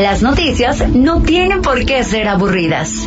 Las noticias no tienen por qué ser aburridas.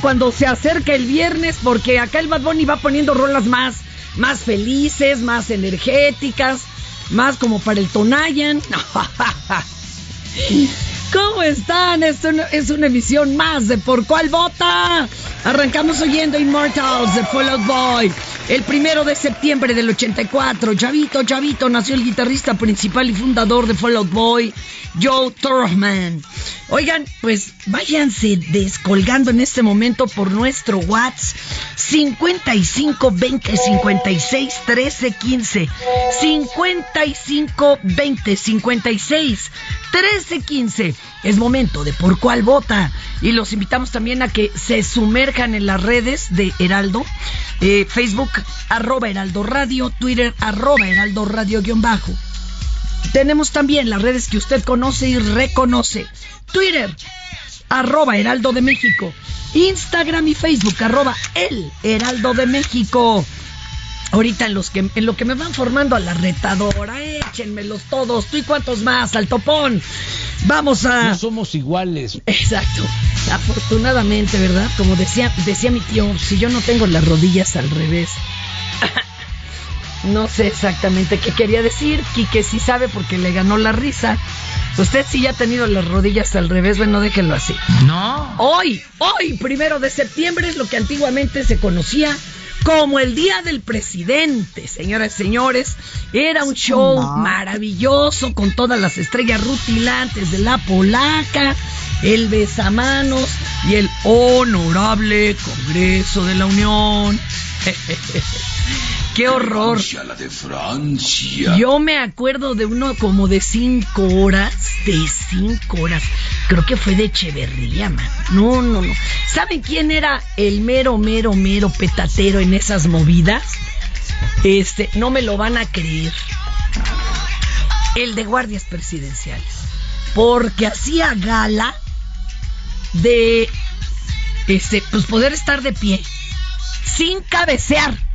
Cuando se acerca el viernes porque acá el Bad Bunny va poniendo rolas más, más felices, más energéticas, más como para el Tonayan. ¿Cómo están? Es una, es una emisión más de Por Cuál Vota. Arrancamos oyendo Immortals de Fallout Boy. El primero de septiembre del 84, Chavito, Chavito, nació el guitarrista principal y fundador de Fallout Boy, Joe Thurman. Oigan, pues váyanse descolgando en este momento por nuestro WhatsApp 55 20 56 13 15 55 20 56 13 15 es momento de por cuál vota. Y los invitamos también a que se sumerjan en las redes de Heraldo eh, Facebook arroba Heraldo Radio Twitter arroba Heraldo Radio guion bajo tenemos también las redes que usted conoce y reconoce. Twitter, arroba Heraldo de México. Instagram y Facebook, arroba El Heraldo de México. Ahorita en, los que, en lo que me van formando a la retadora, échenmelos todos. ¿Tú y cuántos más? Al topón. Vamos a... No somos iguales. Exacto. Afortunadamente, ¿verdad? Como decía, decía mi tío, si yo no tengo las rodillas al revés. No sé exactamente qué quería decir. Quique sí sabe porque le ganó la risa. Usted sí ya ha tenido las rodillas al revés, bueno, déjenlo así. No. Hoy, hoy, primero de septiembre, es lo que antiguamente se conocía como el Día del Presidente, señoras y señores. Era un show maravilloso con todas las estrellas rutilantes de la polaca, el besamanos y el honorable Congreso de la Unión. ¡Qué horror! la de Francia. Yo me acuerdo de uno como de cinco horas, de cinco horas. Creo que fue de Echeverría, man. No, no, no. ¿Saben quién era el mero, mero, mero petatero en esas movidas? Este, no me lo van a creer. El de guardias presidenciales. Porque hacía gala de, este, pues poder estar de pie, sin cabecear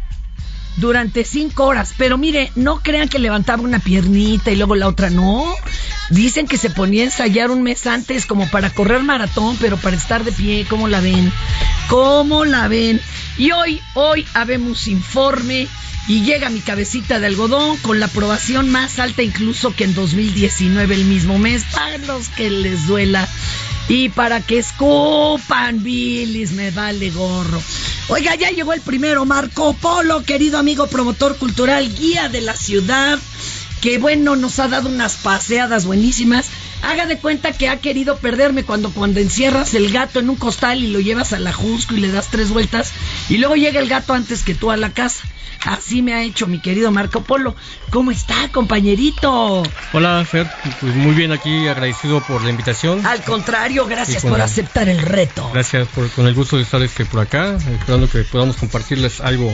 durante cinco horas. Pero mire, no crean que levantaba una piernita y luego la otra no. Dicen que se ponía a ensayar un mes antes como para correr maratón, pero para estar de pie, ¿cómo la ven? ¿Cómo la ven? Y hoy, hoy habemos informe y llega mi cabecita de algodón con la aprobación más alta incluso que en 2019 el mismo mes, para los que les duela y para que escupan, bilis, me vale gorro. Oiga, ya llegó el primero, Marco Polo, querido amigo promotor cultural, guía de la ciudad, que bueno, nos ha dado unas paseadas buenísimas. Haga de cuenta que ha querido perderme cuando, cuando encierras el gato en un costal y lo llevas a la Jusco y le das tres vueltas y luego llega el gato antes que tú a la casa. Así me ha hecho mi querido Marco Polo. ¿Cómo está, compañerito? Hola, Fer. Pues muy bien aquí, agradecido por la invitación. Al contrario, gracias por aceptar el reto. Gracias por, con el gusto de estar este, por acá, esperando que podamos compartirles algo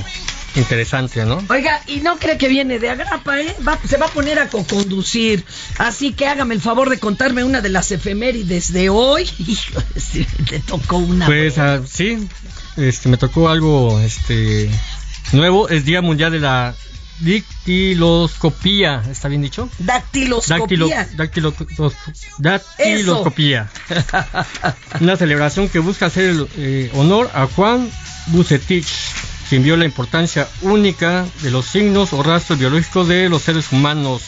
interesante, ¿no? Oiga, y no cree que viene de agrapa, ¿eh? Va- se va a poner a coconducir. Así que hágame el favor de contarme una de las efemérides de hoy. Hijo, le tocó una. Pues ah, sí, este, me tocó algo este, nuevo. Es Día Mundial de la Dactiloscopía. ¿Está bien dicho? Dactiloscopía. Dactilo- dactilo- dactiloscopía. Una celebración que busca hacer eh, honor a Juan Bucetich, quien vio la importancia única de los signos o rastros biológicos de los seres humanos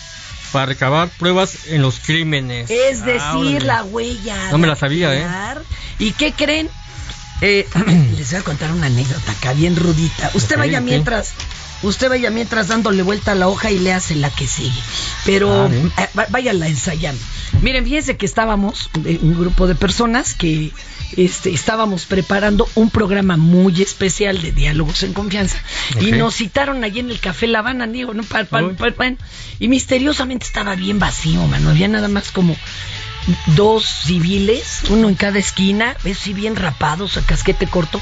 para recabar pruebas en los crímenes. Es decir, Ah, órale. la huella. No me la sabía, ¿eh? ¿Y qué creen? Eh, les voy a contar una anécdota acá, bien rudita. Usted vaya mientras. Usted vaya mientras dándole vuelta a la hoja y le hace la que sigue. Pero Ah, eh, váyala ensayando. Miren, fíjense que estábamos, eh, un grupo de personas que este, estábamos preparando un programa muy especial de diálogos en confianza. Y nos citaron allí en el Café La Habana, digo, ¿no? Pa- pa- Uy. pa- pa- y misteriosamente estaba bien vacío, mano. Había nada más como dos civiles, uno en cada esquina, ves sí bien rapados, a casquete corto,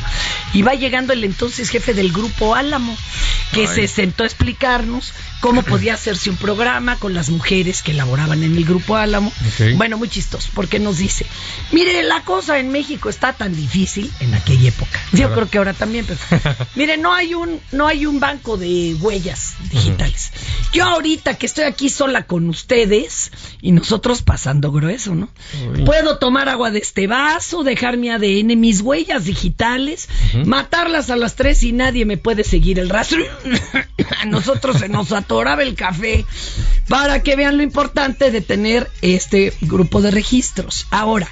y va llegando el entonces jefe del grupo Álamo, que Ay. se sentó a explicarnos cómo podía hacerse un programa con las mujeres que elaboraban en el grupo Álamo. Bueno, muy chistoso, porque nos dice, mire, la cosa en México está tan difícil en aquella época. Yo creo que ahora también, pero mire, no hay un no hay un banco de huellas digitales. Yo ahorita que estoy aquí sola con ustedes y nosotros pasando grueso, ¿no? Uy. Puedo tomar agua de este vaso, dejar mi ADN, mis huellas digitales, matarlas a las tres y nadie me puede seguir el rastro. a nosotros se nos atoraba el café para que vean lo importante de tener este grupo de registros. Ahora,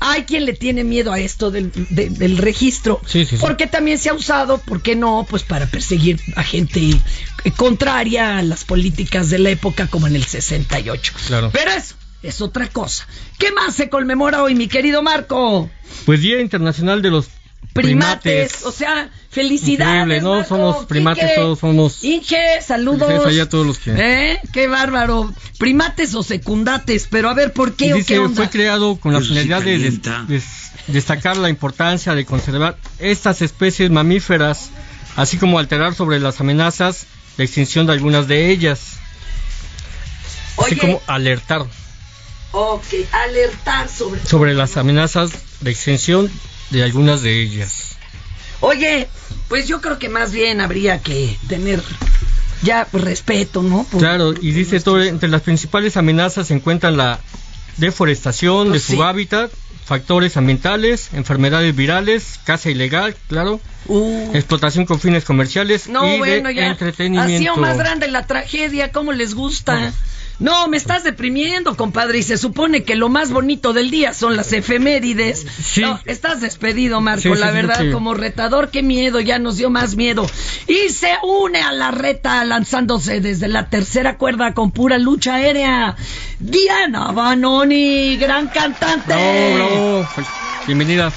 hay quien le tiene miedo a esto del, de- del registro, Sí, sí, sí. porque también se ha usado, ¿por qué no? Pues para perseguir a gente eh, contraria a las políticas de la época, como en el 68. Claro. Pero eso es otra cosa. ¿Qué más se conmemora hoy, mi querido Marco? Pues Día Internacional de los Primates, Primates. o sea, felicidades. Increíble, ¿no? Marco. Somos primates, Quique, todos somos- Inge, saludos. Felicidades allá a todos los que- ¿Eh? Qué bárbaro. Primates o secundates, pero a ver, ¿por qué Y o dice, qué onda? fue creado con la sí finalidad de des- calienta. des- destacar la importancia de conservar estas especies mamíferas, así como alterar sobre las amenazas de extinción de algunas de ellas, así Oye, como alertar ok, alertar sobre... sobre las amenazas de extinción de algunas de ellas. Oye, pues yo creo que más bien habría que tener ya respeto, ¿no? Por- Claro, y dice todo, entre las principales amenazas se encuentran la deforestación Oh, de sí. su hábitat, factores ambientales, enfermedades virales, caza ilegal, claro, Uh, explotación con fines comerciales no, y bueno, de ya. entretenimiento. Ha sido más grande la tragedia, ¿cómo les gusta? No, me estás deprimiendo, compadre, y se supone que lo más bonito del día son las efemérides. Sí. No, estás despedido, Marco, Sí, sí, la verdad, sí. como retador, qué miedo, ya nos dio más miedo. Y se une a la reta lanzándose desde la tercera cuerda con pura lucha aérea. Diana Banoni, gran cantante. Bravo, bravo. Pues, Bienvenida.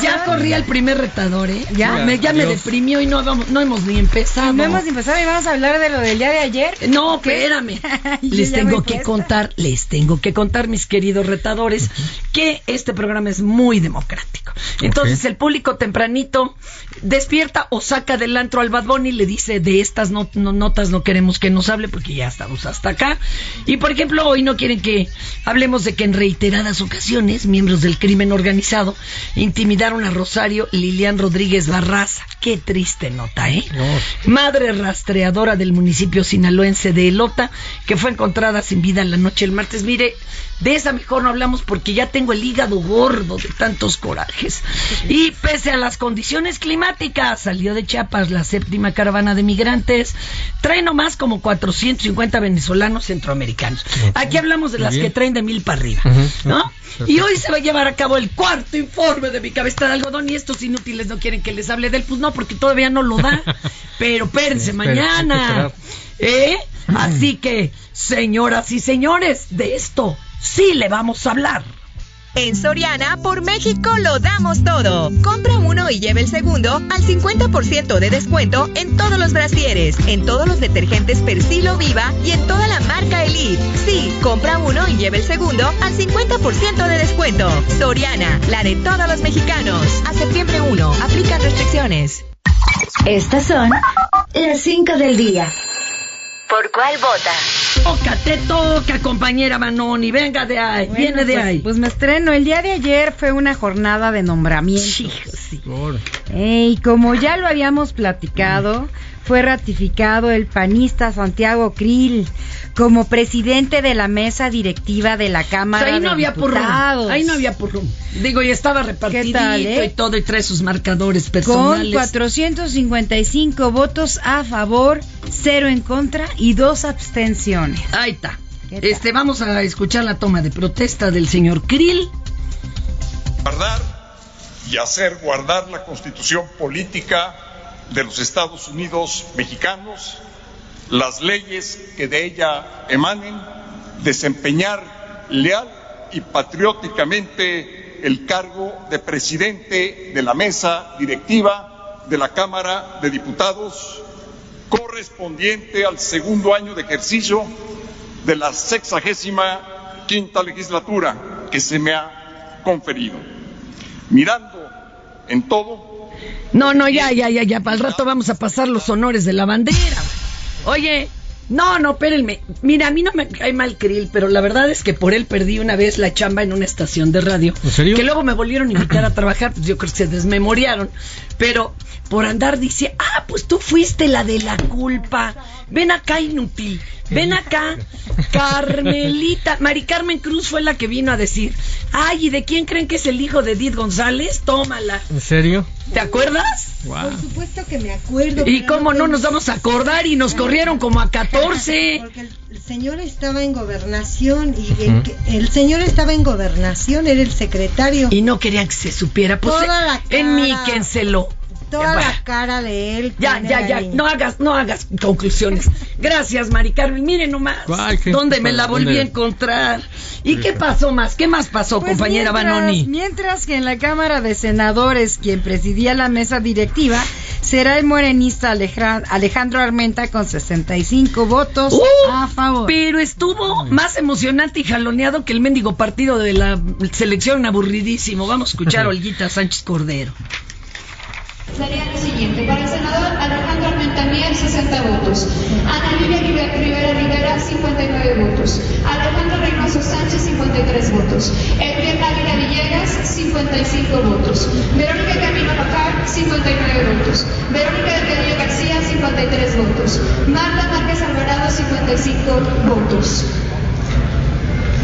Ya corría el primer retador, ¿eh? Ya, Ya, me, ya me deprimió y no, hemos ni empezado. No hemos empezado y vamos a hablar de lo del día de ayer. No, espérame. Les tengo que contar, les tengo que contar, mis queridos retadores, que este programa es muy democrático. Entonces el público tempranito despierta o saca del antro al Bad Bunny y le dice de estas no- no- notas no queremos que nos hable porque ya estamos hasta acá. Y por ejemplo, hoy no quieren que hablemos de que en reiteradas ocasiones miembros del crimen organizado intimidaron a Rosario Lilian Rodríguez Barraza. Qué triste nota, ¿eh? Madre rastreadora del municipio sinaloense de Elota, que fue encontrada sin vida en la noche del martes. Mire, de esa mejor no hablamos porque ya tengo el hígado gordo de tantos corajes. Y pese a las condiciones climáticas, salió de Chiapas la séptima caravana de migrantes. Trae nomás como 450 venezolanos centroamericanos. Aquí hablamos de las que traen de mil para arriba, ¿no? Y hoy se va a llevar a cabo el cuarto informe de mi cabeza de algodón y estos inútiles no quieren que les hable del pues no, porque todavía no lo da. Pero espérense, mañana. ¿Eh? Así que, señoras y señores, de esto sí le vamos a hablar. En Soriana, por México lo damos todo. Compra uno y lleve el segundo al 50% de descuento en todos los brasieres, en todos los detergentes Persilo Viva y en toda la marca Elite. Sí, compra uno y lleve el segundo al 50% de descuento. Soriana, la de todos los mexicanos. A septiembre 1, aplican restricciones. Estas son las 5 del día. ¿Por cuál vota? Toca, te toca, compañera Manoni. Venga de ahí, Bueno, viene de pues- ahí. Pues me estreno. El día de ayer fue una jornada de nombramientos. Eh, y como ya lo habíamos platicado, fue ratificado el panista Santiago Krill como presidente de la mesa directiva de la O Cámara sea, ahí no de había. Diputados. Ahí no había purrum. Digo, y estaba repartidito tal, eh? y todo, y trae sus marcadores Con personales. 455 votos a favor, cero en contra y dos abstenciones. Ahí está. Este, vamos a escuchar la toma de protesta del señor Krill. guardar y hacer guardar la constitución política de los Estados Unidos mexicanos, las leyes que de ella emanen, desempeñar leal y patrióticamente el cargo de presidente de la mesa directiva de la Cámara de Diputados, correspondiente al segundo año de ejercicio de la sexagésima quinta legislatura que se me ha conferido. Mirando en todo, No, no, ya, ya, ya, ya. Para el rato vamos a pasar los honores de la bandera. Oye, no, no, espérenme. Mira, a mí no me cae mal Krill, pero la verdad es que por él perdí una vez la chamba en una estación de radio. ¿En serio? Que luego me volvieron a invitar a trabajar, pues yo creo que se desmemoriaron. Pero por andar dice, ah, pues tú fuiste la de la culpa. Ven acá, inútil. Ven acá, Carmelita. Mari Carmen Cruz fue la que vino a decir, ay, ¿y de quién creen que es el hijo de Edith González? Tómala. ¿En serio? ¿Te acuerdas? Por supuesto que me acuerdo. ¿Y cómo no nos podemos- vamos a acordar? Y nos corrieron como a 14. Porque el, el señor estaba en gobernación y el, el señor estaba en gobernación, era el secretario. Y no querían que se supiera. Pues Toda la en mí, cara. quénselo. Toda la cara de él. Ya, ya, ya, ahí. no hagas, no hagas conclusiones. Gracias, Mari Carmen. Miren nomás, Ay, qué- ¿dónde me la volví a encontrar? ¿Y qué pasó más? ¿Qué más pasó, Pues compañera mientras- Banoni? Mientras que en la Cámara de Senadores, quien presidía la mesa directiva, será el morenista Aleja- Alejandro Armenta con 65 votos Uh, a favor. Pero estuvo más emocionante y jaloneado que el mendigo partido de la selección aburridísimo. Vamos a escuchar a Olguita Sánchez Cordero. Sería lo siguiente, para el senador Alejandro Armenta Mier, 60 votos. Ana Lilia Rive- Rivera Rivera, 59 votos. Alejandro Reynoso Sánchez, 53 votos. Edwin Ávila Villegas, 55 votos. Verónica Camino Pacar, 59 votos. Verónica del Castillo García, 53 votos. Marta Márquez Alvarado, 55 votos.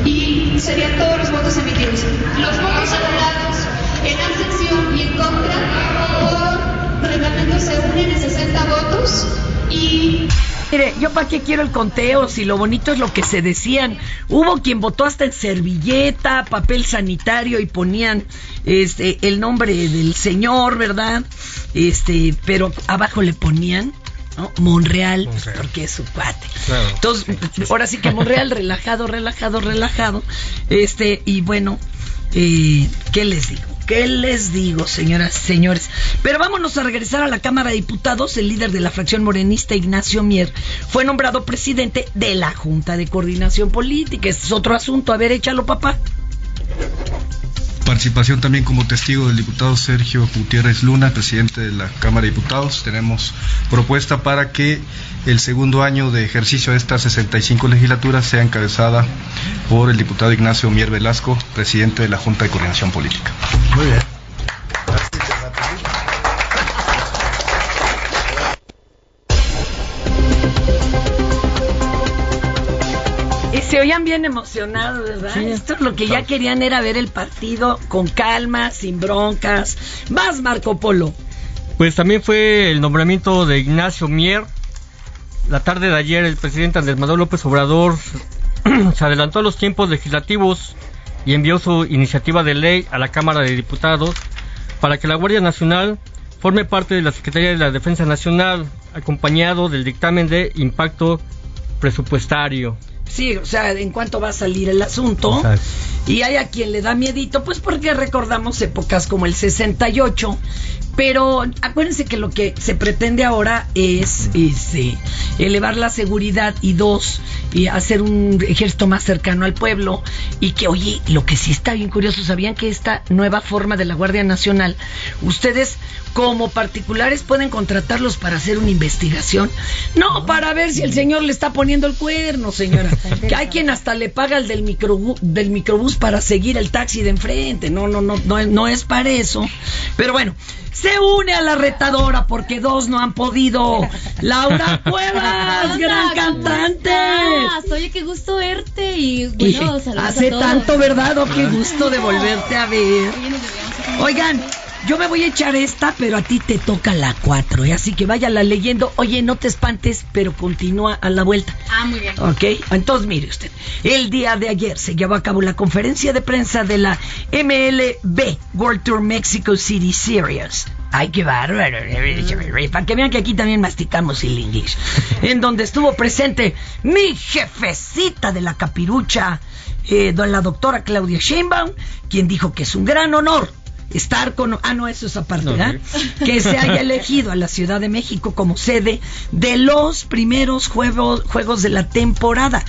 Y serían todos los votos emitidos. Los votos anulados en abstención y en contra por reglamento se unen en 60 votos y Mire, yo para qué quiero el conteo si lo bonito es lo que se decían. Hubo quien votó hasta en servilleta, papel sanitario y ponían este el nombre del señor, ¿verdad? Este, pero abajo le ponían ¿no? Monreal, Monreal. porque es su cuate. Claro. Entonces, ahora sí que Monreal relajado, relajado, relajado. Este, y bueno, ¿qué les digo? ¿Qué les digo, señoras y señores? Pero vámonos a regresar a la Cámara de Diputados. El líder de la fracción morenista, Ignacio Mier, fue nombrado presidente de la Junta de Coordinación Política. Este es otro asunto. A ver, échalo, papá. Participación también como testigo del diputado Sergio Gutiérrez Luna, presidente de la Cámara de Diputados. Tenemos propuesta para que el segundo año de ejercicio de esta 65 legislatura sea encabezada por el diputado Ignacio Mier Velasco, presidente de la Junta de Coordinación Política. Muy bien. Se oían bien emocionados, ¿verdad? Sí. Esto es lo que ya querían era ver el partido con calma, sin broncas. Más Marco Polo. Pues también fue el nombramiento de Ignacio Mier. La tarde de ayer el presidente Andrés Manuel López Obrador se adelantó a los tiempos legislativos y envió su iniciativa de ley a la Cámara de Diputados para que la Guardia Nacional forme parte de la Secretaría de la Defensa Nacional, acompañado del dictamen de impacto presupuestario. Sí, o sea, en cuánto va a salir el asunto. Exacto. Y hay a quien le da miedito, pues porque recordamos épocas como el 68. Pero acuérdense que lo que se pretende ahora es, es, eh, elevar la seguridad y dos, y hacer un ejército más cercano al pueblo. Y que, oye, lo que sí está bien curioso, ¿sabían que esta nueva forma de la Guardia Nacional, ustedes como particulares pueden contratarlos para hacer una investigación? No, para ver si el señor le está poniendo el cuerno, señora. Que hay quien hasta le paga el del, microbu- del microbús para seguir el taxi de enfrente. No, no, no, no, no es para eso. Pero bueno, se une a la retadora porque dos no han podido. Laura Cuevas, gran cantante. Oye, qué gusto verte y bueno, Y saludos a hace todos. tanto, ¿verdad? Oh, qué gusto de volverte a ver. Oigan, yo me voy a echar esta, pero a ti te toca la 4, ¿eh? así que váyala leyendo. Oye, no te espantes, pero continúa a la vuelta. Ah, muy bien. Ok, entonces mire usted, el día de ayer se llevó a cabo la conferencia de prensa de la MLB World Tour Mexico City Series. Ay, qué bárbaro. Para que vean que aquí también masticamos el inglés. En donde estuvo presente mi jefecita de la capirucha, eh, don- la doctora Claudia Sheinbaum, quien dijo que es un gran honor estar con... Ah, no, eso es aparte, No, ¿verdad? Que se haya elegido a la Ciudad de México como sede de los primeros juegos, juegos de la temporada.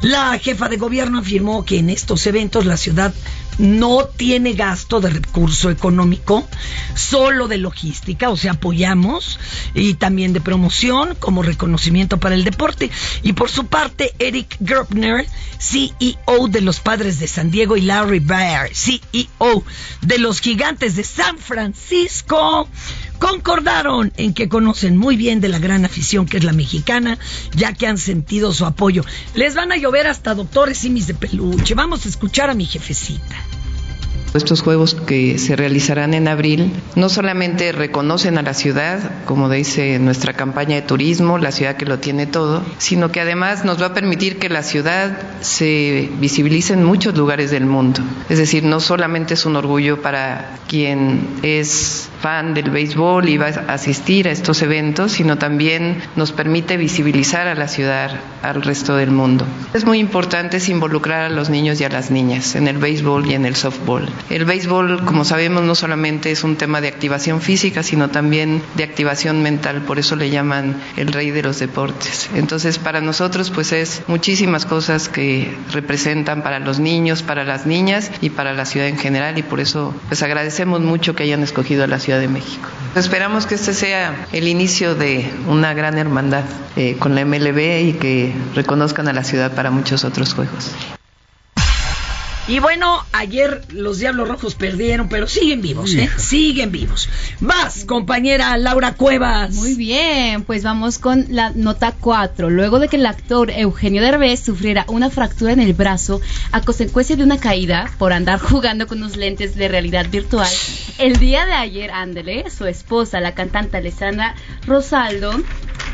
La jefa de gobierno afirmó que en estos eventos la ciudad no tiene gasto de recurso económico, solo de logística, o sea, apoyamos, y también de promoción como reconocimiento para el deporte. Y por su parte, Eric Gerbner, CEO de los Padres de San Diego, y Larry Baer, CEO de los Gigantes de San Francisco, concordaron en que conocen muy bien de la gran afición que es la mexicana, ya que han sentido su apoyo. Les van a llover hasta doctores simis de peluche. Vamos a escuchar a mi jefecita. Estos juegos que se realizarán en abril no solamente reconocen a la ciudad, como dice nuestra campaña de turismo, la ciudad que lo tiene todo, sino que además nos va a permitir que la ciudad se visibilice en muchos lugares del mundo. Es decir, no solamente es un orgullo para quien es fan del béisbol y va a asistir a estos eventos, sino también nos permite visibilizar a la ciudad al resto del mundo. Es muy importante involucrar a los niños y a las niñas en el béisbol y en el softball. El béisbol, como sabemos, no solamente es un tema de activación física, sino también de activación mental, por eso le llaman el rey de los deportes. Entonces, para nosotros, pues es muchísimas cosas que representan para los niños, para las niñas y para la ciudad en general, y por eso, pues agradecemos mucho que hayan escogido a la Ciudad de México. Esperamos que este sea el inicio de una gran hermandad eh, con la MLB y que reconozcan a la ciudad para muchos otros juegos. Y bueno, ayer los Diablos Rojos perdieron, pero siguen vivos, ¿eh? Siguen vivos. Vas, compañera Laura Cuevas. Muy bien, pues vamos con la nota 4. Luego de que el actor Eugenio Derbez sufriera una fractura en el brazo a consecuencia de una caída por andar jugando con unos lentes de realidad virtual, el día de ayer, Ándele, su esposa, la cantante Alessandra Rosaldo,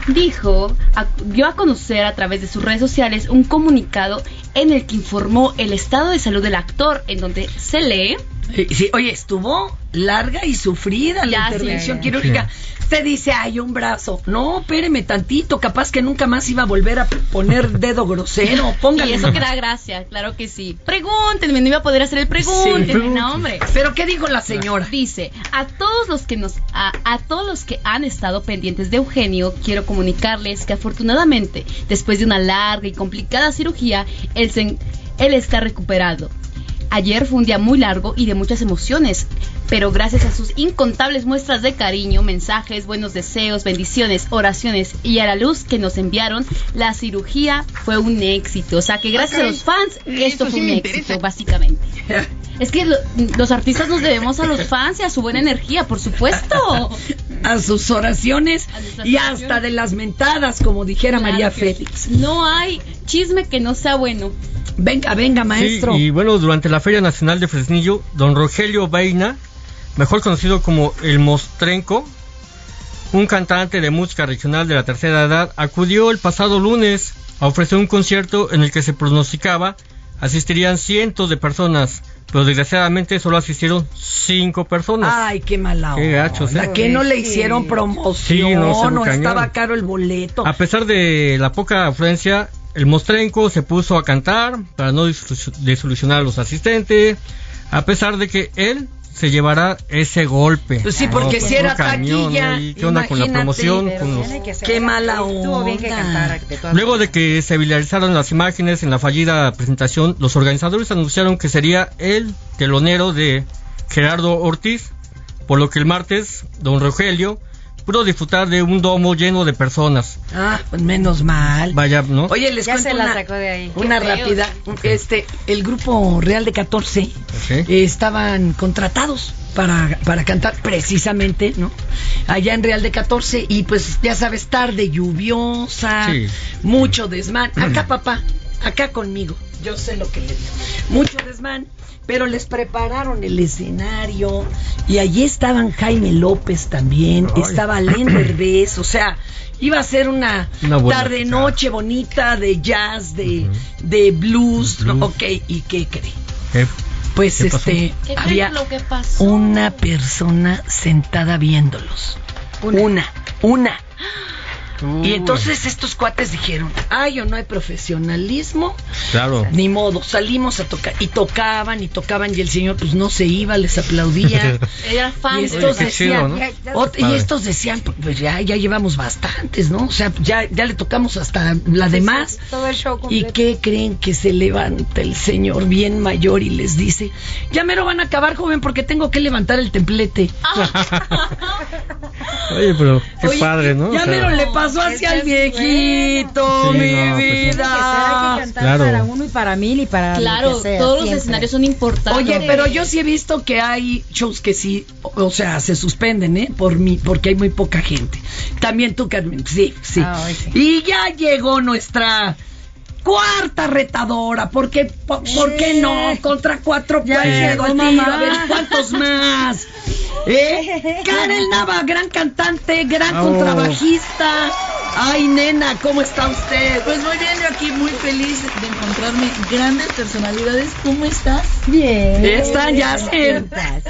dijo, a- dio a conocer a través de sus redes sociales un comunicado en el que informó el estado de salud del actor, en donde se lee sí, oye, estuvo larga y sufrida la Ya, intervención sí. quirúrgica. Te dice, hay un brazo. No, espéreme tantito, capaz que nunca más iba a volver a poner dedo grosero. Póngale y eso que da gracia, claro que sí. Pregúntenme, no iba a poder hacer el pregúntenme, Sí. no, hombre. Pero ¿qué dijo la señora? Dice, a todos los que nos a, a todos los que han estado pendientes de Eugenio, quiero comunicarles que afortunadamente, después de una larga y complicada cirugía, él se- él está recuperado. Ayer fue un día muy largo y de muchas emociones, pero gracias a sus incontables muestras de cariño, mensajes, buenos deseos, bendiciones, oraciones y a la luz que nos enviaron, la cirugía fue un éxito. O sea que gracias a los fans, esto fue un éxito, básicamente. Es que lo- los artistas nos debemos a los fans y a su buena energía, por supuesto. A sus oraciones y hasta de las mentadas, como dijera Claro María Félix. No hay chisme que no sea bueno. Venga, venga, maestro. Sí, y bueno, durante la Feria Nacional de Fresnillo, don Rogelio Beina, mejor conocido como el Mostrenco, un cantante de música regional de la tercera edad, acudió el pasado lunes a ofrecer un concierto en el que se pronosticaba asistirían cientos de personas, pero desgraciadamente solo asistieron cinco personas. Ay, qué mala Qué gachos, ¿eh? La que no le hicieron promoción, Sí, no, se no estaba caro el boleto. A pesar de la poca afluencia, el Mostrenco se puso a cantar para no desolucionar a los asistentes, a pesar de que él se llevará ese golpe. Pues sí, porque No, si era cañón, taquilla, ¿no? ¿Y ¿Qué onda con la promoción? Con los- Qué mala Estuvo bien que onda. de Luego de que se viralizaron las imágenes en la fallida presentación, los organizadores anunciaron que sería el telonero de Gerardo Ortiz, por lo que el martes, don Rogelio pudo disfrutar de un domo lleno de personas. Ah, pues menos mal. Vaya, ¿no? Oye, les Ya cuento se la una, sacó de ahí. una rápida. Este, el grupo Real de 14 eh, estaban contratados para, para cantar precisamente, ¿no? Allá en Real de 14 y pues ya sabes, tarde lluviosa, Sí. mucho desmán. Acá, papá, acá conmigo. Yo sé lo que le digo. Mucho desmán. Pero les prepararon el escenario y allí estaban Jaime López también, Ay. estaba Len Derbez, o sea, iba a ser una, Una tarde noche bonita de jazz, de, de blues, ¿no? ok, ¿y qué cree? ¿Qué? Pues este ¿Qué había lo que pasó? una persona sentada viéndolos. Una, una. Y entonces estos cuates dijeron, ay, o no hay profesionalismo, Claro. ni modo, salimos a tocar. Y tocaban y tocaban y el señor pues no se iba, les aplaudía. Era fan Y estos qué decían, y estos decían, pues ya, ya llevamos bastantes, ¿no? O sea, ya, ya le tocamos hasta la demás. Todo el show ¿Y qué creen que se levanta el señor bien mayor y les dice, ya mero van a acabar, joven, porque tengo que levantar el templete? Oye, pero qué Oye, padre, ¿no? Ya O sea, le pasó hacia el viejito, Sí, mi no, pues, que hay vida. que Claro. para uno y para mil y para Claro, sea, todos los escenarios son importantes. Oye, pero yo sí he visto que hay shows que sí, o sea, se suspenden, ¿eh? Por mí, porque hay muy poca gente. También tú, Carmen, sí, sí. Ah, sí. Y ya llegó nuestra cuarta retadora, ¿por qué, po- por, qué no? Contra cuatro Ya puedo, llegó, tío, mamá. a ver, ¿cuántos más? ¿Eh? Karen Nava, gran cantante, gran Oh. contrabajista. Ay, nena, ¿cómo está usted? Pues muy bien, yo aquí muy feliz de encontrarme grandes personalidades. ¿Cómo estás? Bien. Están ya se...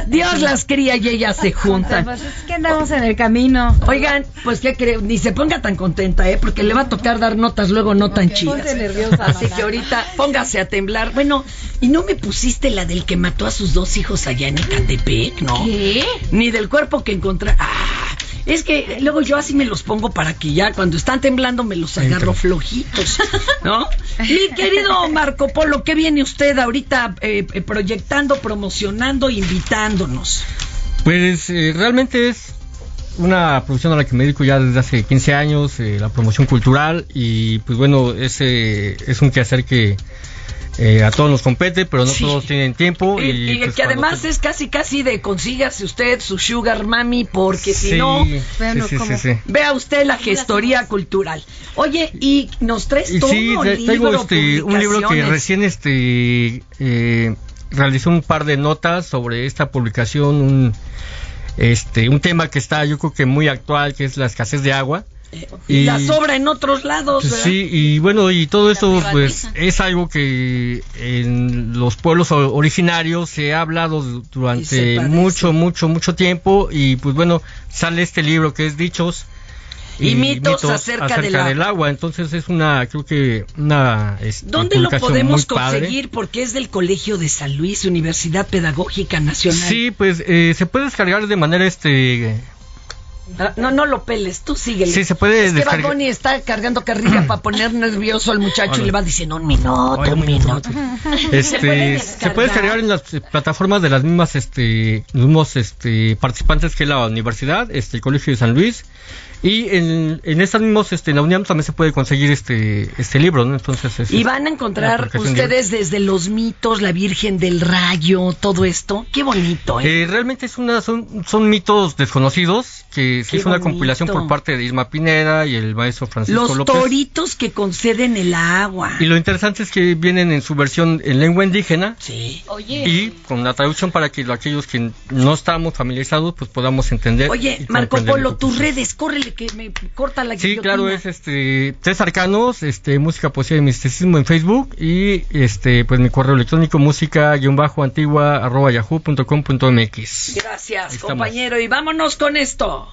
Dios las cría y ellas se juntan. Pues es que andamos en el camino. Oigan, pues qué creo, ni se ponga tan contenta, ¿eh? Porque le va a tocar dar notas luego no tan chidas. Ponte nerviosa, Así que ahorita póngase a temblar. Bueno, ¿y no me pusiste la del que mató a sus dos hijos allá en Ecatepec? No. ¿Qué? Ni del cuerpo que encontré. Ah, es que luego yo así me los pongo para que ya cuando están temblando me los agarro flojitos, ¿no? Mi querido Marco Polo, ¿qué viene usted ahorita eh, eh, proyectando, promocionando, invitándonos? Pues eh, realmente es una producción a la que me dedico ya desde hace 15 años, eh, la promoción cultural y pues bueno, ese es un quehacer que eh, a todos nos compete, pero no Sí. todos tienen tiempo. Y, Y, y pues, que cuando además es casi casi de consígase usted su sugar mami porque si no sí, bueno, sí, como- sí, sí. vea usted la gestoría cultural. Oye, y nos traes todo sí, un libro, tengo este, un libro que recién este eh, realicé un par de notas sobre esta publicación, un este un tema que está yo creo que muy actual, que es la escasez de agua. Y la sobra en otros lados. ¿verdad? Sí, y bueno, y todo eso pues es algo que en los pueblos originarios se ha hablado durante mucho, mucho, mucho tiempo y pues bueno, sale este libro que es Dichos Y mitos acerca del agua. agua. Entonces es una, creo que una este, ¿Dónde lo podemos padre. conseguir? Porque es del Colegio de San Luis, Universidad Pedagógica Nacional. Sí, pues eh, se puede descargar de manera este No, no lo peles, tú síguele. Sí, se puede Es que. Bunny está cargando carrilla para poner nervioso al muchacho y le va diciendo un minuto, Oye, un minuto. Este, se puede descargar en las plataformas de las mismas, este, los mismos, este, participantes que la universidad, este, el Colegio de San Luis. Y en, en estas mismos, este, en la UNIAM también se puede conseguir este, este libro, ¿no? Entonces, es- Y van a encontrar de- ustedes desde los mitos, la Virgen del Rayo, todo esto. Qué bonito, ¿eh? Eh, realmente es una, son, son mitos desconocidos que se Qué hizo una bonito. compilación por parte de Isma Pineda y el maestro Francisco Los López. toritos que conceden el agua. Y lo interesante es que vienen en su versión en lengua indígena. Sí. Oye. Y con la traducción para que aquellos que no estamos familiarizados, pues podamos entender. Oye, Marco Polo, tus redes, córrele que me corta la Sí, guillotina. claro, es este tres arcanos, este música, poesía y misticismo en Facebook y este pues mi correo electrónico música antigua arroba yahoo.com.mx. Gracias, compañero. Y vámonos con esto.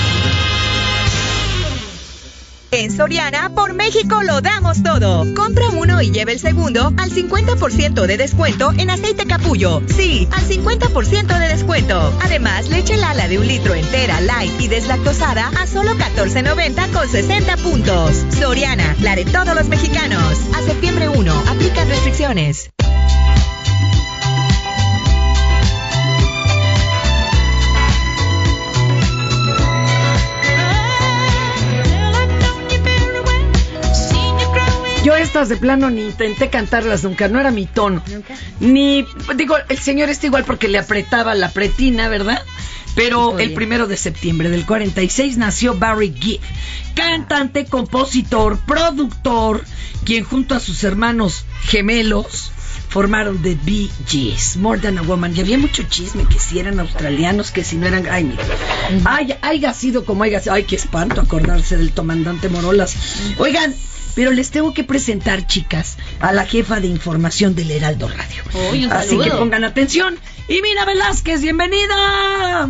En Soriana, por México lo damos todo. Compra uno y lleve el segundo al 50% de descuento en aceite capullo. Sí, al 50% de descuento. Además, leche Lala de un litro entera, light y deslactosada a solo 14.90 con 60 puntos. Soriana, la de todos los mexicanos. A septiembre 1, aplican restricciones. Yo estas de plano ni intenté cantarlas nunca, no era mi tono. Ni, digo, el señor está igual porque le apretaba la pretina, ¿verdad? Pero el primero de septiembre del 46 nació Barry Gibb, cantante, compositor, productor, quien junto a sus hermanos gemelos formaron The Bee Gees, More Than a Woman. Y había mucho chisme que si eran australianos, que si no eran... Ay, mira. Ay, haya sido como haya sido. Ay, qué espanto acordarse del comandante Morolas. Oigan, pero les tengo que presentar, chicas, a la jefa de información del Heraldo Radio. Así que pongan atención. Y Mina Velázquez, bienvenida.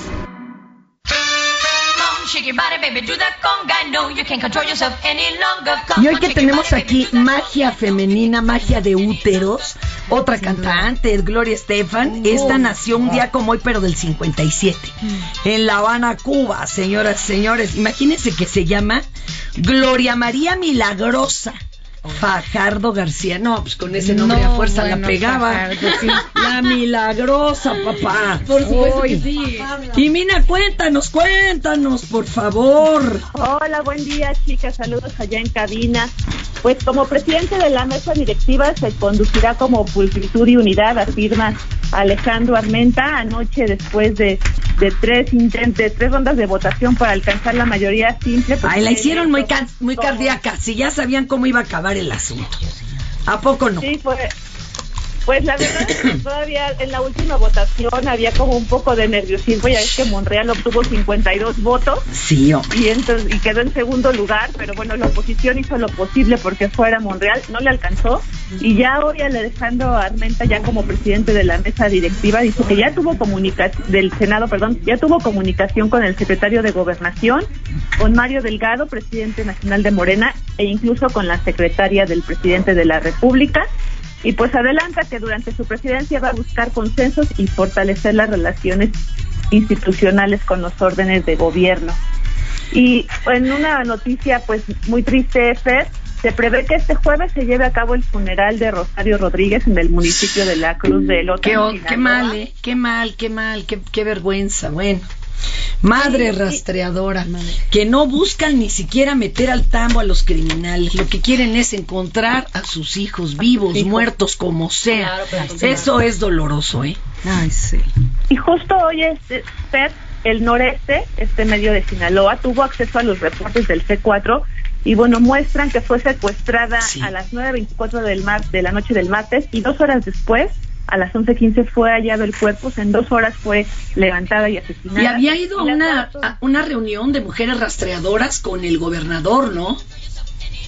Y hoy que tenemos aquí magia femenina, magia de úteros, otra cantante, es Gloria Estefan. Esta nació un día como hoy, pero del 57, en La Habana, Cuba, señoras y señores. Imagínense que se llama Gloria María Milagrosa Fajardo García. No, pues con ese nombre No, a fuerza la pegaba. Fajardo, sí. La milagrosa, papá. Por supuesto que sí. Y Mina, cuéntanos, cuéntanos, por favor. Hola, buen día, chicas. Saludos allá en cabina. Pues como presidente de la mesa directiva se conducirá como pulcritud y unidad, afirma Alejandro Armenta anoche después de, de tres intent- de tres rondas de votación para alcanzar la mayoría simple. pues, Ay, la eh, hicieron muy, muy cardíaca. Si ya sabían cómo iba a acabar el asunto. ¿A poco no? Sí, fue. Pues la verdad es que todavía en la última votación había como un poco de nerviosismo, ya es que Monreal obtuvo 52 votos Sí, hombre. y entonces y quedó en segundo lugar, pero bueno, la oposición hizo lo posible porque fuera Monreal, no le alcanzó y ya hoy Alejandro Armenta ya como presidente de la mesa directiva dice que ya tuvo comunicación del Senado, perdón, ya tuvo comunicación con el secretario de Gobernación, con Mario Delgado, presidente nacional de Morena e incluso con la secretaria del presidente de la República. Y pues adelanta que durante su presidencia va a buscar consensos y fortalecer las relaciones institucionales con los órdenes de gobierno. Y en una noticia pues muy triste, Fer, se prevé que este jueves se lleve a cabo el funeral de Rosario Rodríguez en el municipio de la Cruz de Elote. Qué, qué mal, ¿eh? Qué mal, qué mal, qué, qué vergüenza. Bueno. Madre rastreadora, que no buscan ni siquiera meter al tambo a los criminales, lo que quieren es encontrar a sus hijos vivos, muertos, como sea. Claro. Eso es doloroso, ¿eh? Ay, sí. Y justo hoy, este, Fer, el noreste, este medio de Sinaloa, tuvo acceso a los reportes del C4 y bueno, muestran que fue secuestrada a las 9.24 del mar, de la noche del martes y dos horas después, a las 11.15 fue hallado el cuerpo, o sea, en dos horas fue levantada y asesinada. Y había ido a una, a una reunión de mujeres rastreadoras con el gobernador, ¿no?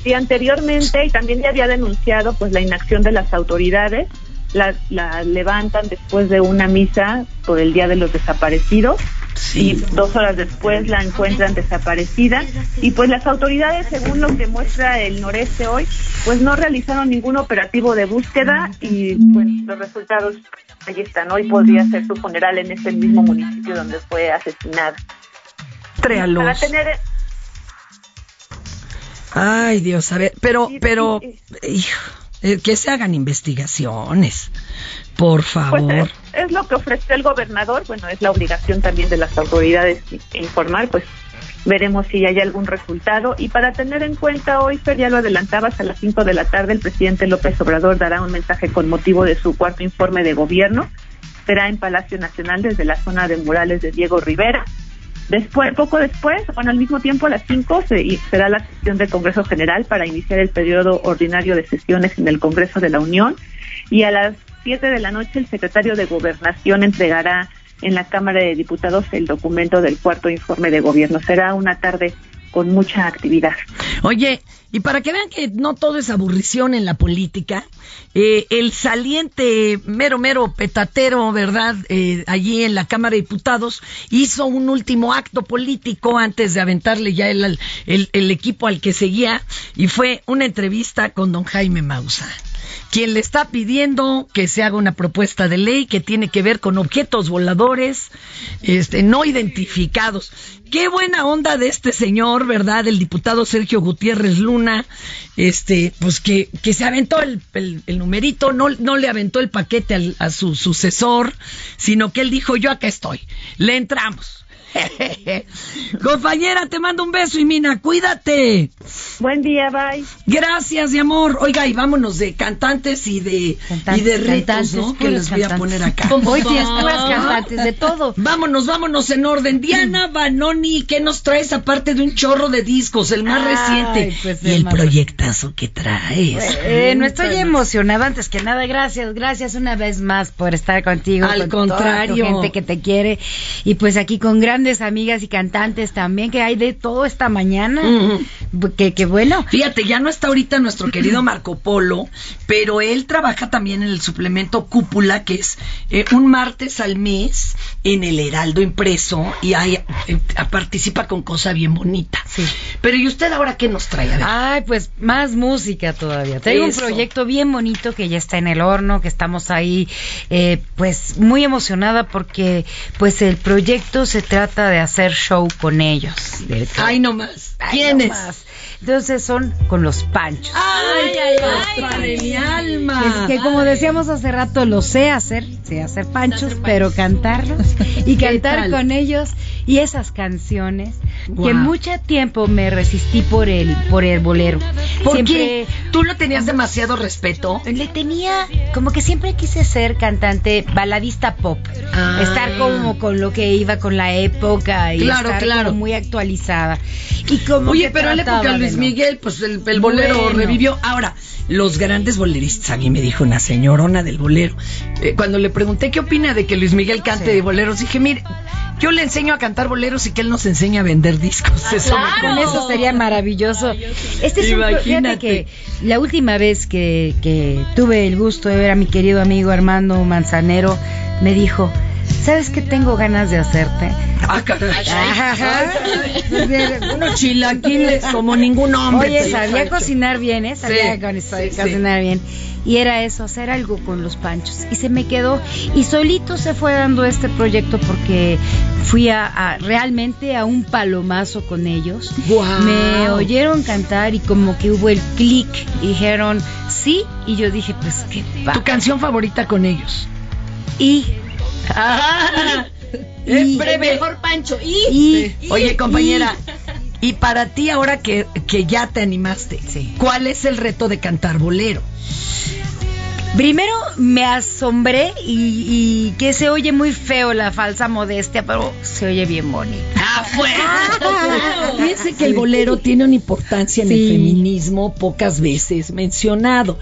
Y anteriormente, y también ya había denunciado pues la inacción de las autoridades, la, la levantan después de una misa por el Día de los Desaparecidos y dos horas después la encuentran desaparecida. Y pues las autoridades según lo que muestra el noreste hoy pues no realizaron ningún operativo de búsqueda y pues los resultados ahí están. Hoy podría ser su funeral en ese mismo municipio donde fue asesinada. Tréalos. para tener Ay, Dios, a ver, pero, pero, hijo, eh, que se hagan investigaciones, por Pues favor. es, es lo que ofrece el gobernador, bueno, es la obligación también de las autoridades informar, pues veremos si hay algún resultado. Y para tener en cuenta hoy, Fer, ya lo adelantabas, a las 5 de la tarde el presidente López Obrador dará un mensaje con motivo de su cuarto informe de gobierno. Será en Palacio Nacional desde la zona de murales de Diego Rivera. Después, poco después, bueno, al mismo tiempo a las 5 se, será la sesión del Congreso General para iniciar el periodo ordinario de sesiones en el Congreso de la Unión. Y a las 7 de la noche el secretario de Gobernación entregará en la Cámara de Diputados el documento del cuarto informe de gobierno. Será una tarde con mucha actividad. Oye, y para que vean que no todo es aburrición en la política, eh, el saliente mero mero petatero, ¿verdad? Eh, allí en la Cámara de Diputados hizo un último acto político antes de aventarle ya el, el, el equipo al que seguía y fue una entrevista con don Jaime Mausa quien le está pidiendo que se haga una propuesta de ley que tiene que ver con objetos voladores este, no identificados. Qué buena onda de este señor, ¿verdad? El diputado Sergio Gutiérrez Luna, este, pues que, que se aventó el, el- numerito, no, no le aventó el paquete a su sucesor, sino que él dijo, yo acá estoy, le entramos. Compañera, te mando un beso y Mina, cuídate. Buen día, bye. Gracias, mi amor. Oiga, y vámonos de cantantes y de, y de retos, cantantes, ¿no? Que les voy a cantantes. poner acá. Hoy tienes puras cantantes, de todo. Vámonos, vámonos en orden. Diana Banoni, ¿qué nos traes aparte de un chorro de discos, el más Ay, reciente? pues, y el más- proyectazo que traes. Eh, no estoy emocionada antes que nada. Gracias, gracias una vez más por estar contigo. Al con toda tu contrario. gente que te quiere. Y pues aquí con grandes amigas y cantantes también, que hay de todo esta mañana. que, que bueno. Fíjate, ya no está ahorita nuestro querido Marco Polo, pero él trabaja también en el suplemento Cúpula, que es eh, un martes al mes en el Heraldo impreso y ahí eh, participa con cosa bien bonita. Pero ¿y usted ahora qué nos trae? A ver. Ay, pues más música todavía. Tengo Eso. un proyecto bien bonito que ya está en el horno, que estamos ahí, eh, pues muy emocionada porque, pues el proyecto se trata de hacer show con ellos. Ay, no más. Ay, ¿Quiénes? no más. Entonces son con los panchos. Ay, ay, ay, padre, mi alma. Que, que como decíamos hace rato, lo sé hacer, sé hacer panchos, pero cantarlos y ¿Qué cantar tal? con ellos y esas canciones que Guau. mucho tiempo me resistí por el por el bolero. ¿Por Siempre qué? ¿Tú lo tenías demasiado respeto? le tenía como que siempre quise ser cantante baladista pop, Ah. estar como con lo que iba con la época y Claro, estar claro. como muy actualizada. Y como Oye, que pero en la época de Luis. Miguel, pues el, el bolero Bueno. revivió. Ahora, los grandes boleristas, a mí me dijo una señorona del bolero. eh, cuando le pregunté qué opina de que Luis Miguel cante de boleros, dije, mire, yo le enseño a cantar boleros y que él nos enseña a vender discos. Eso me Con eso sería maravilloso. Este es un Imagínate. fíjate que la última vez que, que tuve el gusto de ver a mi querido amigo Armando Manzanero, me dijo, ¿sabes qué tengo ganas de hacerte? Ah, caray. Ajá. Unos chilaquiles como ningún hombre. Oye, sabía cocinar bien, ¿eh? Sabía Sí, sí, sí. cocinar bien. Y era eso, hacer algo con los panchos. Y se me quedó. Y solito se fue dando este proyecto porque fui a, a- realmente a un palomazo con ellos. Me oyeron cantar y como que hubo el clic. Dijeron sí. Y yo dije, pues qué va. Tu canción favorita con ellos. Y. Ah, Y- breve. Mejor Pancho. Y, Y. Oye, compañera, y para ti ahora que, que ya te animaste, Sí. ¿cuál es el reto de cantar bolero? Primero me asombré y, y que se oye muy feo la falsa modestia, pero se oye bien bonito. ¡Ah, Fíjense que el bolero tiene una importancia en el feminismo pocas veces mencionado,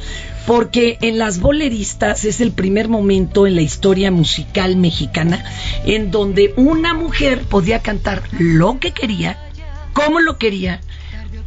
porque en las boleristas es el primer momento en la historia musical mexicana en donde una mujer podía cantar lo que quería, como lo quería,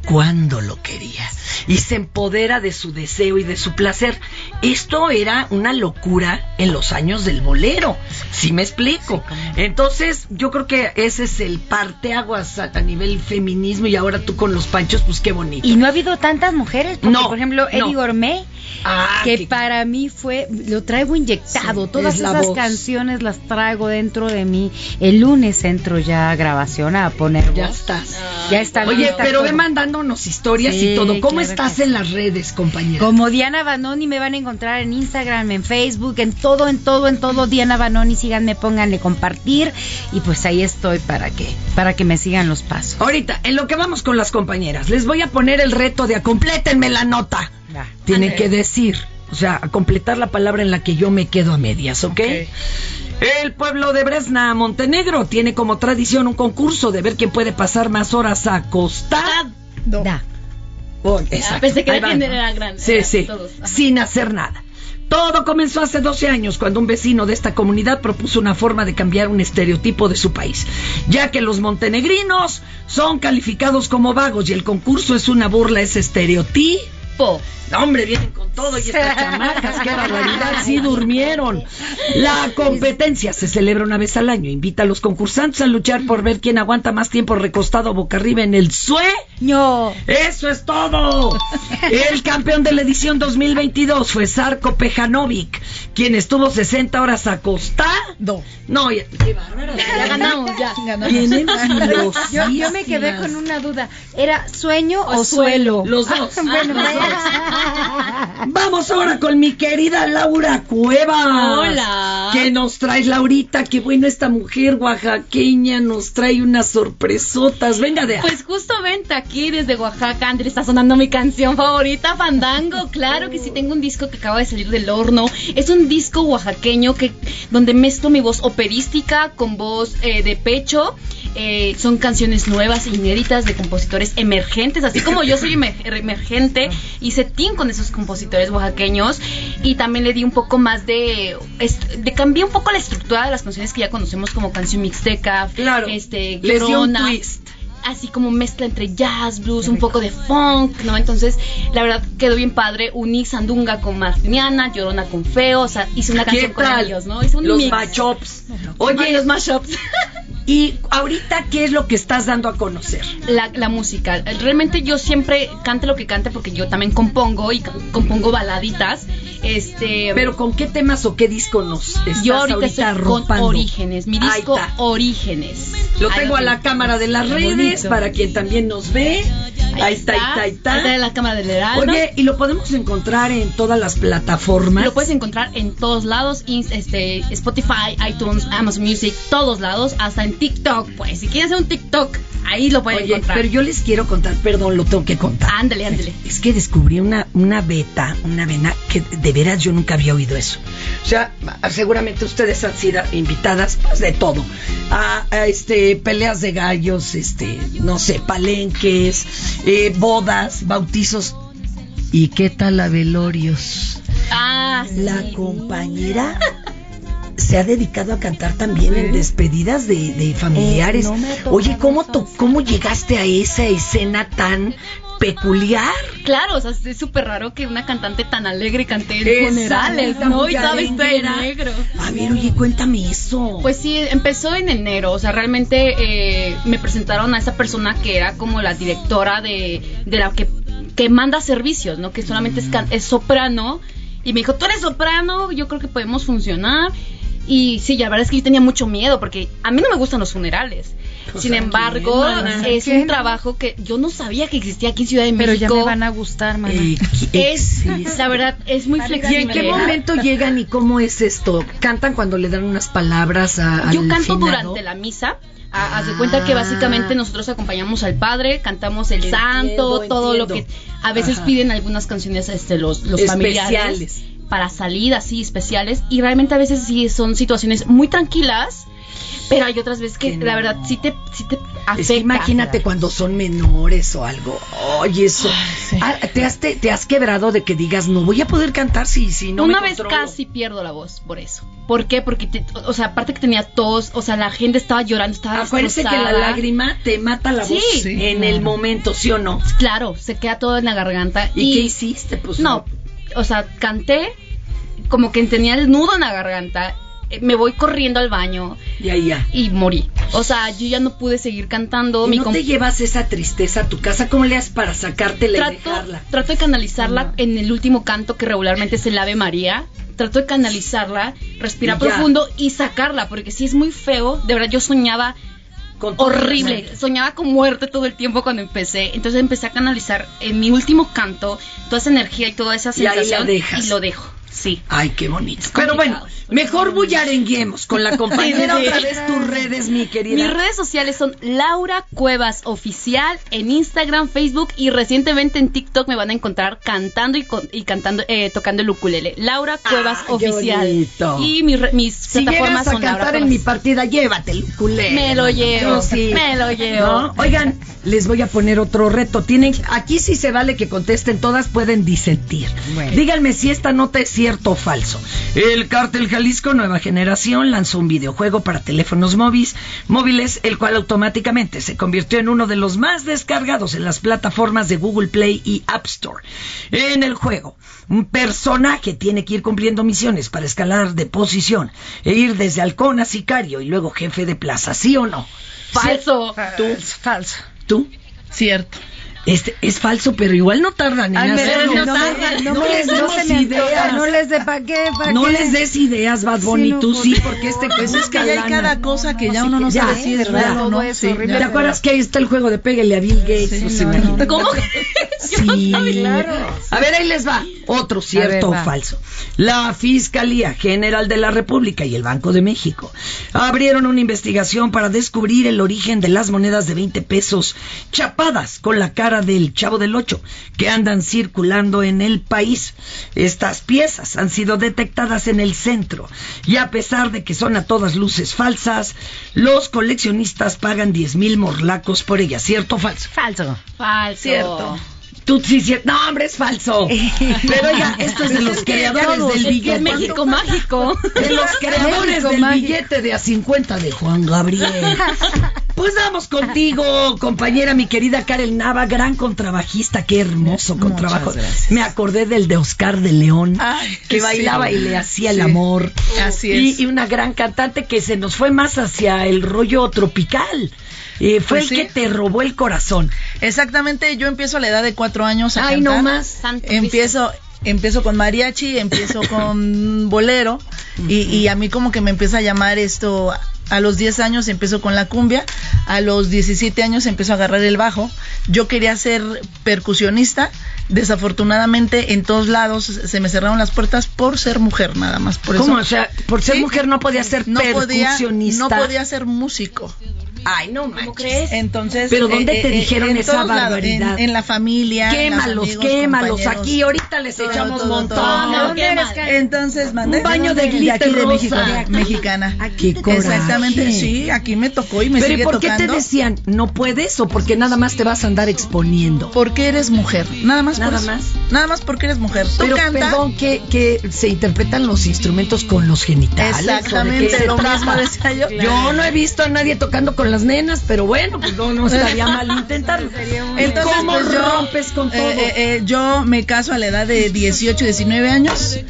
cuando lo quería y se empodera de su deseo y de su placer. Esto era una locura en los años del bolero, si me explico. Entonces, yo creo que ese es el parteaguas a, a nivel feminismo y ahora tú con los panchos, pues qué bonito. Y no ha habido tantas mujeres, porque No, por ejemplo Eddie no. Gourmet, Ah, que para mí fue, lo traigo inyectado, Sí, todas es esas voz. canciones las traigo dentro de mí. El lunes entro ya a grabación a poner Ya estás. Ya está. Oye, pero todo. ve mandándonos historias Sí, y todo. ¿Cómo claro estás en las redes, compañera? Como Diana Banoni me van a encontrar en Instagram, en Facebook, en todo, en todo, en todo. Diana Banoni, síganme, pónganle compartir y pues ahí estoy para que, para que me sigan los pasos. Ahorita, en lo que vamos con las compañeras, les voy a poner el reto de a complétenme la nota. Va. Tienen que decir, o sea, a completar la palabra en la que yo me quedo a medias, ¿ok? El pueblo de Bresna, Montenegro, tiene como tradición un concurso de ver quién puede pasar más horas acostado. Da. Oh, exacto. Ah, pensé que Ahí era grande. Sí, Era sí, todos. Sin hacer nada. Todo comenzó hace 12 años cuando un vecino de esta comunidad propuso una forma de cambiar un estereotipo de su país, ya que los montenegrinos son calificados como vagos y el concurso es una burla a ese estereotipo. No, hombre, vienen con todo y estas chamacas, qué barbaridad, sí durmieron. La competencia se celebra una vez al año. Invita a los concursantes a luchar por ver quién aguanta más tiempo recostado boca arriba en el sueño. Eso es todo. El campeón de la edición 2022 fue Sarko Pejanovic, quien estuvo 60 horas acostado. No, ya, qué. Ya ganamos, ya. Vienen Yo, yo me quedé con una duda. ¿Era sueño o, O suelo? Los dos. bueno, Los vaya. Vamos ahora con mi querida Laura Cueva. Hola. ¿Qué nos traes, Laurita? Qué bueno esta mujer oaxaqueña nos trae unas sorpresotas. Venga de ahí. Pues justamente aquí desde Oaxaca, André, está sonando mi canción favorita, Fandango. Claro que sí, tengo un disco que acaba de salir del horno. Es un disco oaxaqueño que donde mezclo mi voz operística con voz eh, de pecho. Eh, son canciones nuevas, inéditas de compositores emergentes, así como yo soy emer- emergente, hice team con esos compositores oaxaqueños y también le di un poco más de, de cambié un poco la estructura de las canciones que ya conocemos como canción mixteca, Claro. este, llorona, así como mezcla entre jazz, blues, un poco de funk, ¿no? Entonces, la verdad quedó bien padre. Uní Sandunga con Martiniana, Llorona con Feo, o sea, hice una ¿Qué canción con ellos, ¿no? Hice un Los mix. mashups. Oye, los mashups. Y ahorita, ¿qué es lo que estás dando a conocer? La, la música. Realmente yo siempre cante lo que cante porque yo también compongo y compongo baladitas. Este, Pero ¿con qué temas o qué disco nos estás yo ahorita, ahorita, estoy con Orígenes, mi disco está. Orígenes. Lo Ahí tengo a la cámara de las redes bonito. para quien también nos ve. Ahí está, ahí está, ahí está. Ahí está la cámara del Heraldo. Oye, y lo podemos encontrar en todas las plataformas. Lo puedes encontrar en todos lados, este, Spotify, iTunes, Amazon Music, todos lados, hasta en TikTok, pues. Si quieres hacer un TikTok, ahí lo pueden Oye, encontrar. pero yo les quiero contar, perdón, lo tengo que contar. Ándale, ándale. Es que descubrí una, una beta, una vena, que de veras yo nunca había oído eso. O sea, seguramente ustedes han sido invitadas pues, de todo. A, a, este peleas de gallos, este, no sé, palenques, eh, bodas, bautizos. ¿Y qué tal a velorios? Ah, La compañera se ha dedicado a cantar también en despedidas de, de familiares. Eh, no Oye, ¿cómo, to- ¿cómo llegaste a esa escena tan peculiar? Claro, o sea, es súper raro que una cantante tan alegre cante en funerales, ¿no? Y toda de negro. A ver, oye, cuéntame eso. Pues sí, empezó en enero, o sea, realmente eh, me presentaron a esa persona que era como la directora de, de la que, que manda servicios, ¿no? Que solamente es soprano. Y me dijo, tú eres soprano, yo creo que podemos funcionar. Y sí, la verdad es que yo tenía mucho miedo porque a mí no me gustan los funerales. Pues, Sin ¿a embargo, quién, mana? es un trabajo que yo no sabía que existía aquí en Ciudad de Pero ya México. me van a gustar, mamá. Es, la verdad, es muy ¿Y flexible. en qué momento llegan y cómo es esto? ¿Cantan cuando le dan unas palabras a, Yo al canto finado? durante la misa. Ha- Haz de cuenta que básicamente nosotros acompañamos al padre, cantamos el Entiendo, santo, todo lo que a veces Ajá. piden algunas canciones este los, los Especiales. familiares para salir así especiales y realmente a veces sí son situaciones muy tranquilas, pero hay otras veces que la verdad sí te sí te afecta. Es que imagínate cuando son menores o algo. Oye, eso. Ah, ¿te, has, te, te has quebrado de que digas, no voy a poder cantar si, si no Una me vez controlo"? casi pierdo la voz por eso. ¿Por qué? Porque, te- o sea, aparte que tenía tos, o sea, la gente estaba llorando, estaba Acuérdese que la lágrima te mata la Sí. voz Sí. en el momento, ¿sí o no? Claro, se queda todo en la garganta. ¿Y qué hiciste? Pues no, o sea, canté como que tenía el nudo en la garganta. eh, Me voy corriendo al baño Y ahí ya. y morí. O sea, yo ya no pude seguir cantando. ¿Y mi no te llevas esa tristeza a tu casa? ¿Cómo le haces para sacártela y trato, dejarla? trato de canalizarla en el último canto que regularmente es el Ave María. Trato de canalizarla, respirar Y ya. profundo y sacarla, porque si es muy feo, de verdad yo soñaba Con horrible, soñaba con muerte todo el tiempo cuando empecé. Entonces empecé a canalizar en mi último canto toda esa energía y toda esa Y ahí la sensación dejas. y lo dejo. Sí. Ay, qué bonito. Pero bueno, mejor bullarenguemos con la compañera. Otra vez tus redes, mi querida. Mis redes sociales son Laura Cuevas Oficial en Instagram, Facebook y recientemente en TikTok me van a encontrar cantando y, con- y cantando, eh, tocando el ukulele. Laura Cuevas Ah, Oficial. bonito. Y mis, re- mis Si plataformas llegas a son Laura cantar en mi partida, llévate el ukulele. Me lo llevo, sí. me lo llevo. ¿No? Oigan, les voy a poner otro reto. Tienen, aquí sí se vale que contesten todas, pueden disentir. Díganme si esta nota es cierto o falso. El Cártel Jalisco Nueva Generación lanzó un videojuego para teléfonos móviles, móviles, el cual automáticamente se convirtió en uno de los más descargados en las plataformas de Google Play y App Store. En el juego, un personaje tiene que ir cumpliendo misiones para escalar de posición e ir desde halcón a sicario y luego jefe de plaza, ¿sí o no? Falso. ¿Tú? Falso. ¿Tú? Cierto. Este es falso, pero igual no tardan en Ay, hacerlo. no, no, no, No les antoja, ideas. no les de pa' qué, pa' No qué. les des ideas, Bad Bunny, Sí, no, tú por sí, porque este Pues es que ya hay cada cosa que ya uno no sabe si es real no. Horrible. ¿Te acuerdas que ahí está el juego de pégale a Bill Gates? Sí, Pues. ¿Cómo? Sí. A ver, ahí les va. Otro cierto o falso. La Fiscalía General de la República y el Banco de México abrieron una investigación para descubrir el origen de las monedas de 20 pesos chapadas con la cara del Chavo del Ocho que andan circulando en el país. Estas piezas han sido detectadas en el centro y a pesar de que son a todas luces falsas, los coleccionistas pagan 10 mil morlacos por ellas. ¿Cierto o falso? Falso. Falso. Cierto. Tú sí, sí, no, hombre, es falso. Pero oiga, esto es de los creadores todos, del billete. Es México mágico. De los creadores México del mágico. billete de a 50 de Juan Gabriel. Pues vamos contigo, compañera, mi querida Karel Nava, gran contrabajista, qué hermoso contrabajo. Me acordé del de Oscar de León, Ay, que sí. bailaba y le hacía el amor. Así Y- es. Y, una gran cantante que se nos fue más hacia el rollo tropical. Eh, fue Pues el sí. que te robó el corazón. Exactamente, yo empiezo a la edad de cuatro años a Ay, cantar. no más. Empiezo, empiezo con mariachi, empiezo con bolero y, y a mí como que me empieza a llamar esto. A los 10 años empiezo con la cumbia, a los 17 años empiezo a agarrar el bajo. Yo quería ser percusionista, desafortunadamente en todos lados se me cerraron las puertas por ser mujer nada más. Por ¿Cómo? eso. O sea, por ser mujer no podía ser no podía, percusionista. no podía ser músico. Ay, no ¿Cómo crees? Entonces, ¿Pero dónde te eh, dijeron en esa lados, barbaridad? En, en la familia. Quémalos, amigos, quémalos. compañeros. Aquí ahorita les Todo, echamos todo, montón. todo. ¿De dónde eres, Karen? Entonces, mandé. Un baño de aquí glitter de México, rosa. de aquí, mexicana. Qué coraje. Exactamente, sí, aquí me tocó y me Pero ¿y sigue por qué tocando. te decían no puedes o porque nada más te vas a andar exponiendo? Porque eres mujer, nada más Nada más. Nada más porque eres mujer. Tú Pero canta. perdón, que, que se interpretan los instrumentos con los genitales. Exactamente, ¿o de lo mismo decía yo. Yo no he visto a nadie tocando con las nenas, pero bueno, pues no, no estaría mal intentarlo. Entonces, ¿Cómo pues, yo, rompes con todo? eh, eh, eh, yo me caso a la edad de 18, 19 años.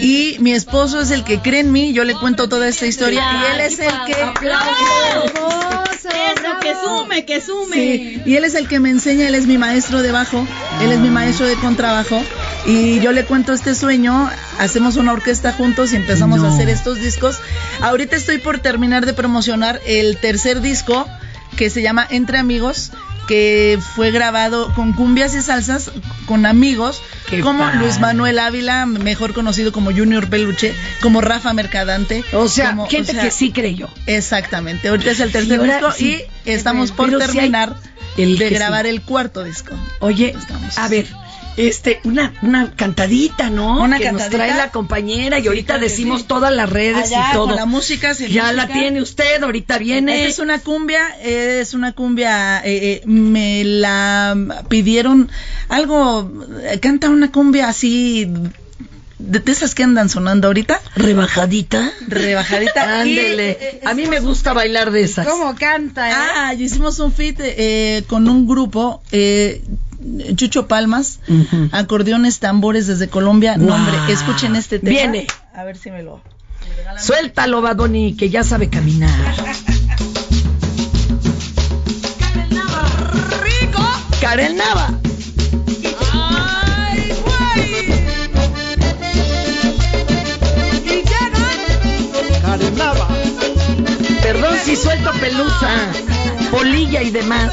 Y mi esposo es el que cree en mí, yo le cuento toda esta historia y él es el que Eso, que sume, que sume. Sí, y él es el que me enseña, él es mi maestro de bajo, él es mi maestro de contrabajo y yo le cuento este sueño, hacemos una orquesta juntos y empezamos a hacer estos discos. Ahorita estoy por terminar de promocionar el tercer disco que se llama Entre Amigos, que fue grabado con cumbias y salsas con amigos Qué como padre. Luis Manuel Ávila, mejor conocido como Junior Peluche, como Rafa Mercadante. O sea, como- gente o sea, que sí creyó. Exactamente, ahorita es el tercer disco sí. y estamos por terminar el de grabar sí. el cuarto disco. Oye, Estamos. a ver, este, una, una cantadita, ¿no? Una que nos trae la compañera y Sí, ahorita claro decimos sí. todas las redes Allá, y todo. con la música, sin ya la tiene usted, ahorita viene. Esta es una cumbia, es una cumbia, eh, eh, me la pidieron algo, eh, canta una cumbia así, de, esas que andan sonando ahorita, Rebajadita. rebajadita. Ándele. eh, A mí me gusta bailar de esas. ¿Cómo canta? eh? Ah, hicimos un fit eh, con un grupo, eh, Chucho Palmas, acordeones, tambores desde Colombia. No, Guau. hombre, escuchen este tema. Viene. A ver si me lo... Suéltalo, Badoni, que ya sabe caminar. ¡Rico! Karen Nava. ¡Ay, güey! Y llegan. Perdón si suelto pelusa, polilla y demás.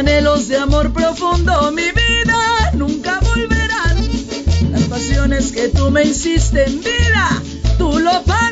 Anhelos de amor profundo, mi vida, nunca volverán. Las pasiones que tú me hiciste en vida, tú lo pagarás.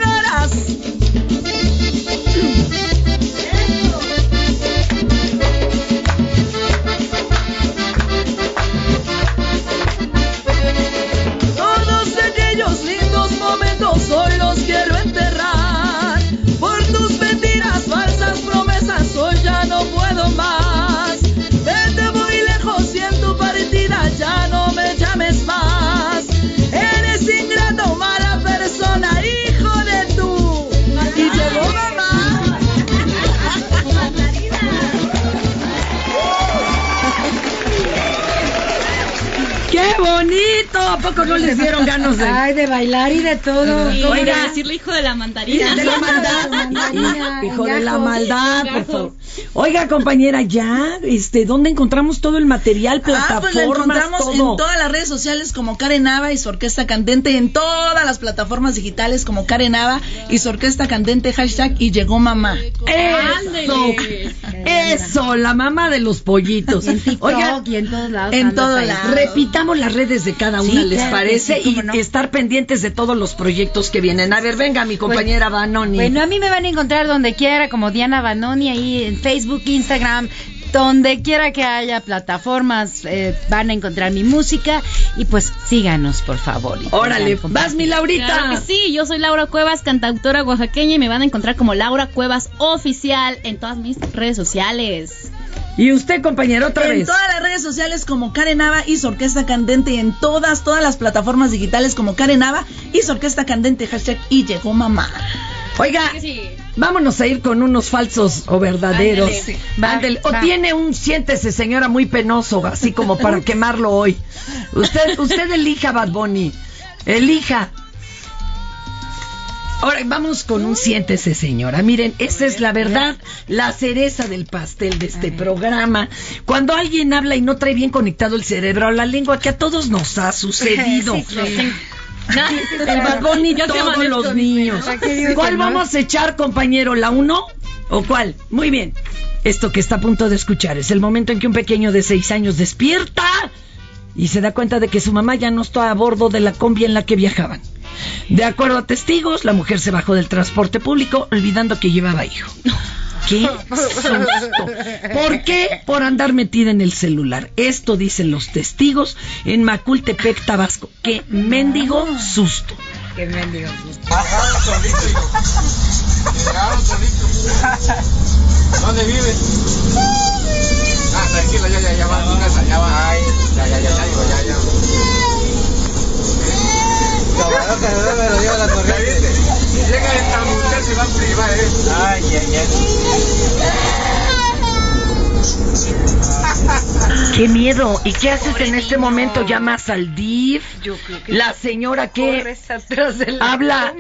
Poco no les dieron ganas de.? Ay, de bailar y de todo. Y Oiga. decirle hijo de la mandarina. de la maldad. Mandarina, Hijo de la maldad, por favor. Oiga, compañera, ya, este, ¿dónde encontramos todo el material, Ah, plataformas, pues la encontramos todo? en todas las redes sociales como Karen Nava y su orquesta candente, en todas las plataformas digitales como Karen Nava y su orquesta candente, hashtag y llegó mamá. Eso, eso, la mamá de los pollitos. En TikTok Oiga, y en todos lados. en todos lados. repitamos las redes de cada una, Sí, ¿les claro parece? sí, y no. estar pendientes de todos los proyectos que vienen. A ver, venga, mi compañera Banoni. Bueno, a mí me van a encontrar donde quiera, como Diana Banoni, ahí en Facebook, Instagram, donde quiera que haya plataformas, eh, van a encontrar mi música. Y pues síganos, por favor. Órale, vas mi Laurita. Claro que sí, yo soy Laura Cuevas, cantautora oaxaqueña y me van a encontrar como Laura Cuevas Oficial en todas mis redes sociales. Y usted, compañero, otra en vez. todas las redes sociales como Karen Nava y su orquesta candente y en todas, todas las plataformas digitales como Karen Nava y su orquesta candente, hashtag y llegó mamá. Oiga, vámonos a ir con unos falsos o verdaderos. Ándale, sí. O va. tiene un siéntese, señora, muy penoso, así como para quemarlo hoy. Usted, usted elija, Bad Bunny. Elija. Ahora vamos con un siéntese, señora. Miren, esa es la verdad, la cereza del pastel de este programa. Cuando alguien habla y no trae bien conectado el cerebro a la lengua, que a todos nos ha sucedido. Sí, claro. El Bad Bunny, todos los niños. ¿Para qué digo ¿Cuál vamos a echar, compañero? ¿La uno o cuál? Muy bien. Esto que está a punto de escuchar es el momento en que un pequeño de seis años despierta y se da cuenta de que su mamá ya no está a bordo de la combi en la que viajaban. De acuerdo a testigos, la mujer se bajó del transporte público olvidando que llevaba hijo. ¡Qué susto! ¿Por qué? Por andar metida en el celular. Esto dicen los testigos en Macultepec, Tabasco. ¡Qué mendigo susto! Qué mendigo. ¿Dónde vives? Ah, tranquilo, ya, ya, ya va a tu casa, ya va. Ay, ya, ya, ya, ya, ya, ya. Camarón, que no me lo lleva la corriente. Llega esta mujer se va a privar, ¿eh? Ay, ay, ¡Qué miedo! ¿Y qué haces en este momento? ¿Llamas al DIF? La señora que Corres atrás de la habla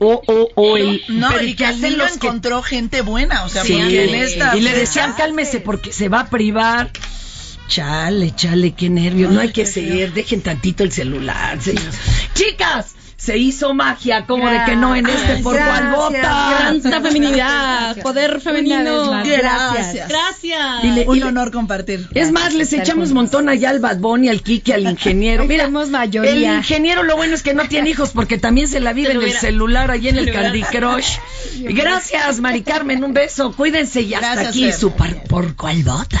o, o, o el... No, pero y ¿qué que hacen los que encontró gente buena, o sea, Sí, porque en esta y le decían cálmese porque se va a privar. Chale, chale, qué nervios. No hay que ser, dejen tantito el celular, señor. Chicas, se hizo magia, como de que no en este por cual vota. Tanta feminidad, poder femenino. vez Gracias. Gracias. Y le- un y le- honor compartir. Es más, les echamos montón allá al Bad Bunny, al Kiki, al ingeniero. Mira, somos mayoría. el ingeniero lo bueno es que no tiene hijos porque también se la vive en el celular, ahí en el Candy Crush. Gracias, Mari Carmen, un beso. Cuídense y hasta Gracias, aquí Fer. su par- por cual vota.